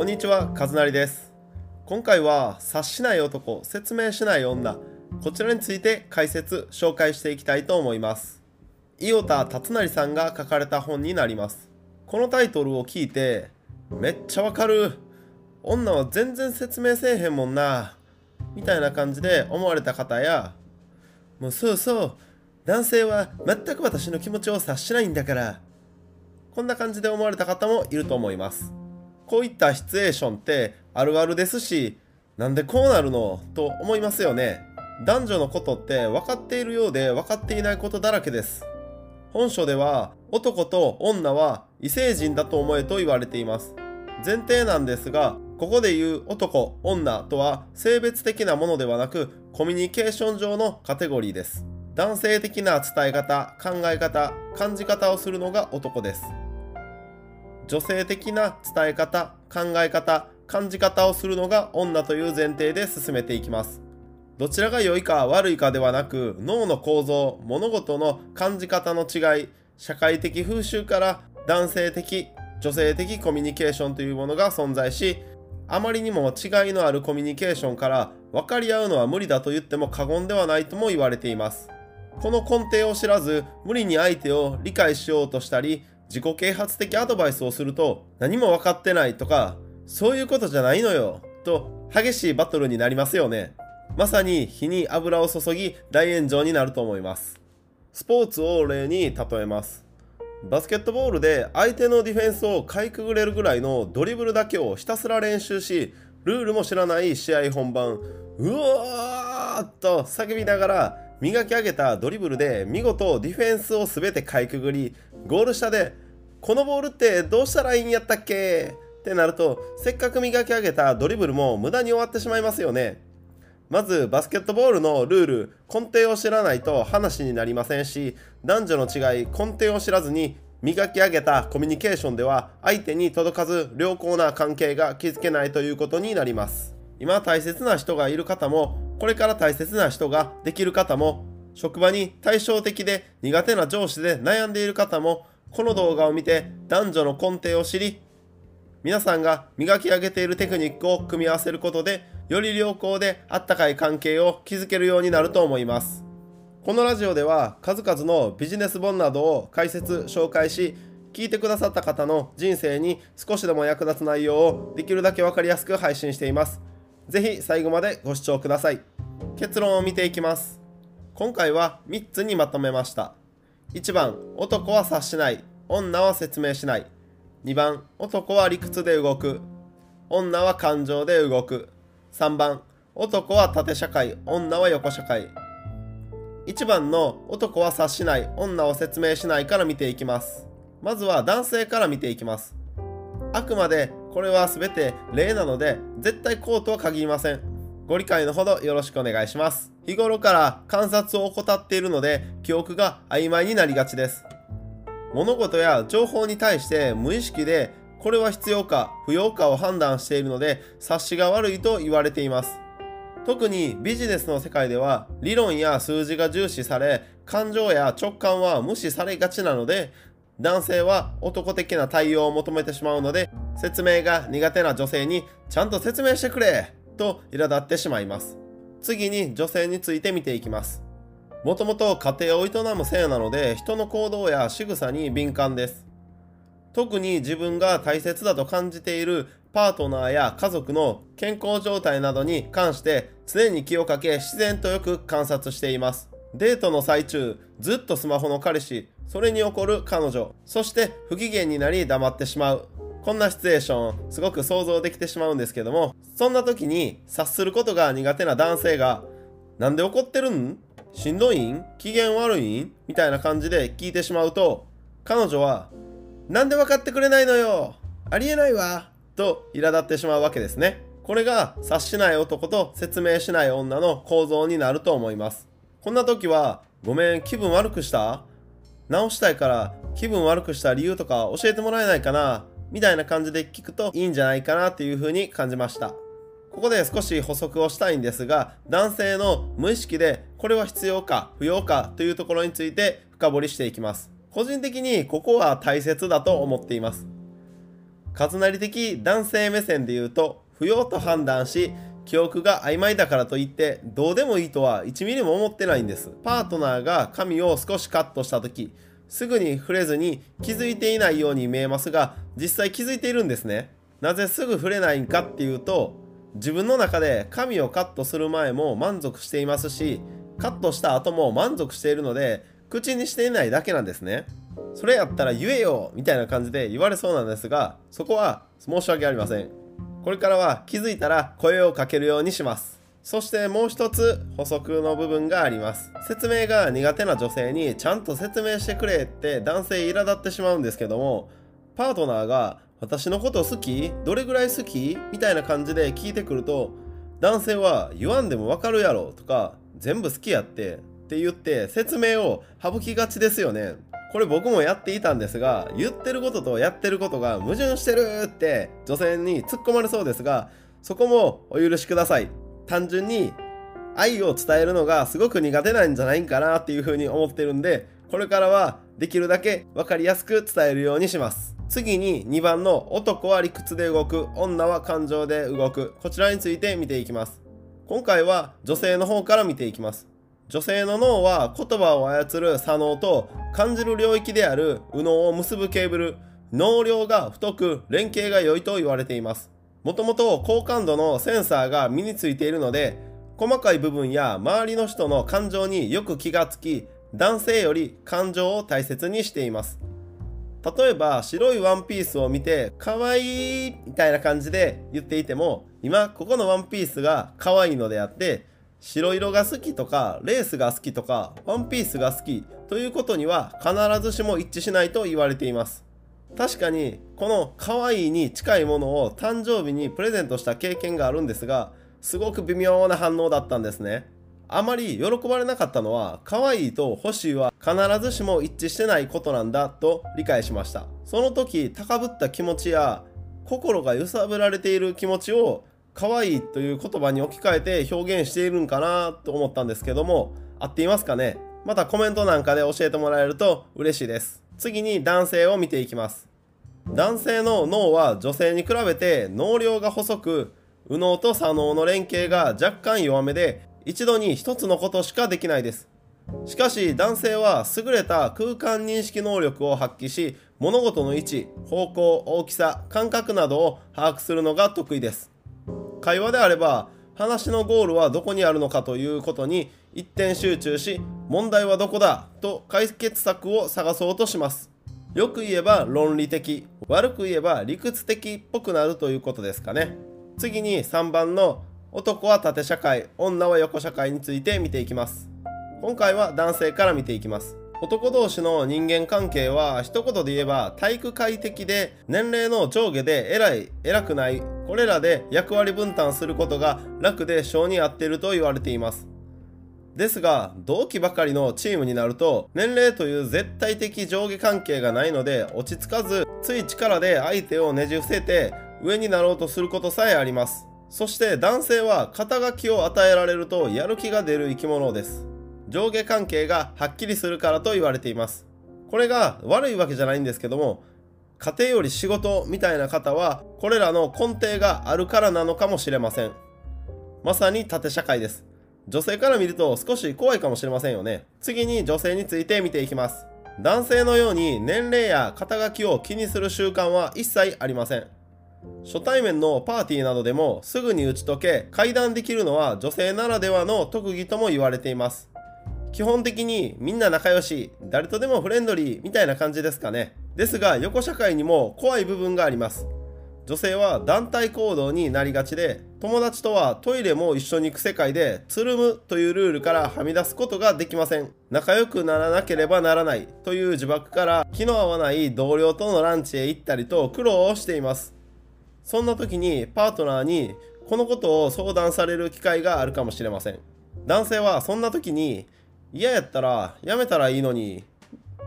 こんにちは、カズナリです。今回は察しない男、説明しない女、こちらについて解説、紹介していきたいと思います。伊予田達成さんが書かれた本になります。このタイトルを聞いて、めっちゃわかる。女は全然説明せえへんもんな。みたいな感じで思われた方や、もうそうそう、男性は全く私の気持ちを察しないんだから。こんな感じで思われた方もいると思います。こういったシチュエーションってあるあるですし、なんでこうなるの？と思いますよね。男女のことって分かっているようで分かっていないことだらけです。本書では男と女は異星人だと思えと言われています。前提なんですが、ここで言う男、女とは性別的なものではなくコミュニケーション上のカテゴリーです。男性的な伝え方、考え方、感じ方をするのが男です。女性的な伝え方、考え方、感じ方をするのが女という前提で進めていきます。どちらが良いか悪いかではなく、脳の構造、物事の感じ方の違い、社会的風習から男性的、女性的コミュニケーションというものが存在し、あまりにも違いのあるコミュニケーションから分かり合うのは無理だと言っても過言ではないとも言われています。この根底を知らず、無理に相手を理解しようとしたり、自己啓発的アドバイスをすると何も分かってないとかそういうことじゃないのよと激しいバトルになりますよね。まさに火に油を注ぎ大炎上になると思います。スポーツを例に例えます。バスケットボールで相手のディフェンスをかいくぐれるぐらいのドリブルだけをひたすら練習しルールも知らない試合本番うわーっと叫びながら磨き上げたドリブルで見事ディフェンスを全てかいくぐりゴール下で「このボールってどうしたらいいんやったっけ?」ってなるとせっかく磨き上げたドリブルも無駄に終わってしまいますよねまずバスケットボールのルール根底を知らないと話になりませんし男女の違い根底を知らずに磨き上げたコミュニケーションでは相手に届かず良好な関係が築けないということになります今大切な人がいる方もこれから大切な人ができる方も職場に対照的で苦手な上司で悩んでいる方もこの動画を見て男女の根底を知り皆さんが磨き上げているテクニックを組み合わせることでより良好であったかい関係を築けるようになると思います。このラジオでは数々のビジネス本などを解説紹介し聞いてくださった方の人生に少しでも役立つ内容をできるだけ分かりやすく配信しています。ぜひ最後までご視聴ください。結論を見ていきます。今回は3つにまとめました。1番男は察しない。女は説明しない。2番男は理屈で動く。女は感情で動く。3番男は縦社会。女は横社会。1番の男は察しない。女は説明しないから見ていきます。まずは男性から見ていきます。あくまでこれは全て例なので絶対こうとは限りません。ご理解のほどよろしくお願いします。日頃から観察を怠っているので記憶が曖昧になりがちです。物事や情報に対して無意識でこれは必要か不要かを判断しているので察しが悪いと言われています。特にビジネスの世界では理論や数字が重視され感情や直感は無視されがちなので男性は男的な対応を求めてしまうので説明が苦手な女性にちゃんと説明してくれと苛立ってしまいます。次に女性について見ていきます。もともと家庭を営む性なので人の行動や仕草に敏感です。特に自分が大切だと感じているパートナーや家族の健康状態などに関して常に気をかけ自然とよく観察しています。デートの最中ずっとスマホの彼氏それに起こる彼女そして不機嫌になり黙ってしまう。こんなシチュエーションすごく想像できてしまうんですけどもそんな時に察することが苦手な男性がなんで怒ってるん？しんどい？ん機嫌悪い？んみたいな感じで聞いてしまうと彼女はなんで分かってくれないのよ？ありえないわ。と苛立ってしまうわけですね。これが察しない男と説明しない女の構造になると思います。こんな時はごめん気分悪くした？直したいから気分悪くした理由とか教えてもらえないかな？みたいな感じで聞くといいんじゃないかなっていうふうに感じました。ここで少し補足をしたいんですが男性の無意識でこれは必要か不要かというところについて深掘りしていきます。個人的にここは大切だと思っています。数なり的男性目線で言うと不要と判断し記憶が曖昧だからといってどうでもいいとは1ミリも思ってないんです。パートナーが髪を少しカットした時すぐに触れずに気づいていないように見えますが実際気づいているんですね。なぜすぐ触れないんかっていうと自分の中で髪をカットする前も満足していますしカットした後も満足しているので口にしていないだけなんですね。それやったら言えよみたいな感じで言われそうなんですがそこは申し訳ありません。これからは気づいたら声をかけるようにします。そしてもう一つ補足の部分があります。説明が苦手な女性にちゃんと説明してくれって男性苛立ってしまうんですけどもパートナーが私のこと好き？どれぐらい好き？みたいな感じで聞いてくると男性は言わんでもわかるやろとか全部好きやってって言って説明を省きがちですよね。これ僕もやっていたんですが言ってることとやってることが矛盾してるって女性に突っ込まれそうですがそこもお許しください。単純に愛を伝えるのがすごく苦手なんじゃないかなっていうふうに思ってるんでこれからはできるだけ分かりやすく伝えるようにします。次に2番の男は理屈で動く女は感情で動く。こちらについて見ていきます。今回は女性の方から見ていきます。女性の脳は言葉を操る左脳と感じる領域である右脳を結ぶケーブル。脳量が太く連携が良いと言われています。もともと高感度のセンサーが身についているので細かい部分や周りの人の感情によく気がつき男性より感情を大切にしています。例えば白いワンピースを見て可愛いみたいな感じで言っていても今ここのワンピースが可愛いのであって白色が好きとかレースが好きとかワンピースが好きということには必ずしも一致しないと言われています。確かにこの可愛いに近いものを誕生日にプレゼントした経験があるんですがすごく微妙な反応だったんですね。あまり喜ばれなかったのは可愛いと欲しいは必ずしも一致してないことなんだと理解しました。その時高ぶった気持ちや心が揺さぶられている気持ちを可愛いという言葉に置き換えて表現しているんかなと思ったんですけども合っていますかね？またコメントなんかで教えてもらえると嬉しいです。次に男性を見ていきます。男性の脳は女性に比べて脳量が細く右脳と左脳の連携が若干弱めで一度に一つのことしかできないです。しかし男性は優れた空間認識能力を発揮し物事の位置方向大きさ感覚などを把握するのが得意です。会話であれば話のゴールはどこにあるのかということに一点集中し問題はどこだ？と解決策を探そうとします。よく言えば論理的悪く言えば理屈的っぽくなるということですかね。次に3番の男は縦社会女は横社会について見ていきます。今回は男性から見ていきます。男同士の人間関係は一言で言えば体育会的で年齢の上下で偉い偉くないこれらで役割分担することが楽で性に合っていると言われています。ですが同期ばかりのチームになると年齢という絶対的上下関係がないので落ち着かずつい力で相手をねじ伏せて上になろうとすることさえありますそして男性は肩書きを与えられるとやる気が出る生き物です。上下関係がはっきりするからと言われています。これが悪いわけじゃないんですけども、家庭より仕事みたいな方はこれらの根底があるからなのかもしれません。まさに縦社会です。女性から見ると少し怖いかもしれませんよね。次に女性について見ていきます。男性のように年齢や肩書きを気にする習慣は一切ありません。初対面のパーティーなどでもすぐに打ち解け会談できるのは女性ならではの特技とも言われています基本的にみんな仲良し誰とでもフレンドリーみたいな感じですかねですが横社会にも怖い部分があります女性は団体行動になりがちで友達とはトイレも一緒に行く世界でつるむというルールからはみ出すことができません。仲良くならなければならないという呪縛から気の合わない同僚とのランチへ行ったりと苦労をしています。そんな時にパートナーにこのことを相談される機会があるかもしれません。男性はそんな時に嫌やったらやめたらいいのに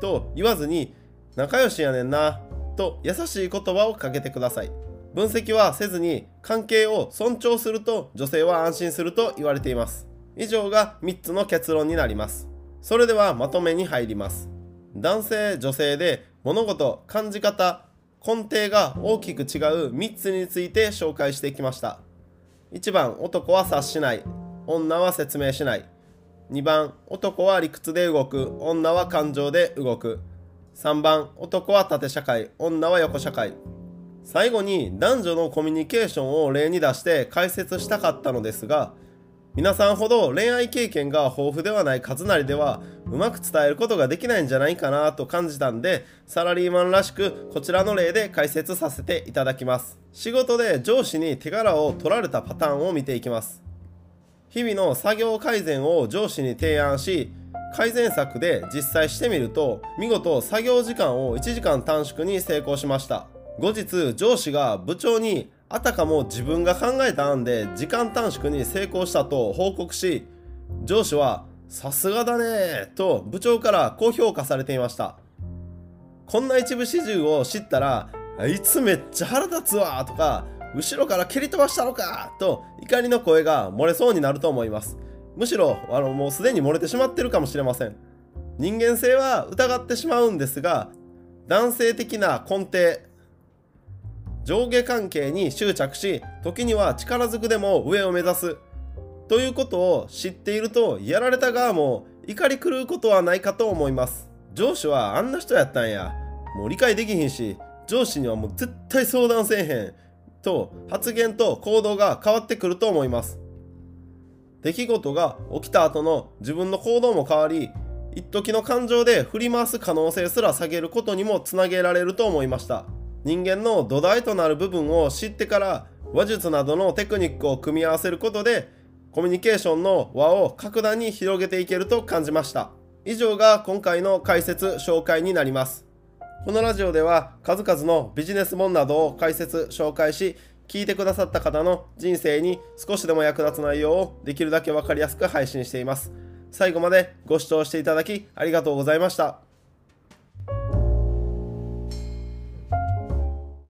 と言わずに仲良しやねんなと優しい言葉をかけてください。分析はせずに関係を尊重すると女性は安心すると言われています。以上が3つの結論になります。それではまとめに入ります。男性女性で物事感じ方根底が大きく違う3つについて紹介してきました。1番男は察しない。女は説明しない。2番男は理屈で動く。女は感情で動く。3番男は縦社会。女は横社会。最後に男女のコミュニケーションを例に出して解説したかったのですが皆さんほど恋愛経験が豊富ではない勝成ではうまく伝えることができないんじゃないかなと感じたんでサラリーマンらしくこちらの例で解説させていただきます。仕事で上司に手柄を取られたパターンを見ていきます。日々の作業改善を上司に提案し改善策で実際してみると見事作業時間を1時間短縮に成功しました。後日上司が部長にあたかも自分が考えた案で時間短縮に成功したと報告し上司はさすがだねと部長から高評価されていました。こんな一部始終を知ったらいつめっちゃ腹立つわとか後ろから蹴り飛ばしたのかと怒りの声が漏れそうになると思います。むしろあのもうすでに漏れてしまってるかもしれません。人間性は疑ってしまうんですが男性的な根底上下関係に執着し時には力ずくでも上を目指す。ということを知っているとやられた側も怒り狂うことはないかと思います。上司はあんな人やったんや。もう理解できひんし上司にはもう絶対相談せえへんと発言と行動が変わってくると思います。出来事が起きた後の自分の行動も変わり一時の感情で振り回す可能性すら下げることにもつなげられると思いました。人間の土台となる部分を知ってから話術などのテクニックを組み合わせることでコミュニケーションの輪を格段に広げていけると感じました。以上が今回の解説紹介になります。このラジオでは数々のビジネス本などを解説紹介し聞いてくださった方の人生に少しでも役立つ内容をできるだけ分かりやすく配信しています。最後までご視聴していただきありがとうございました。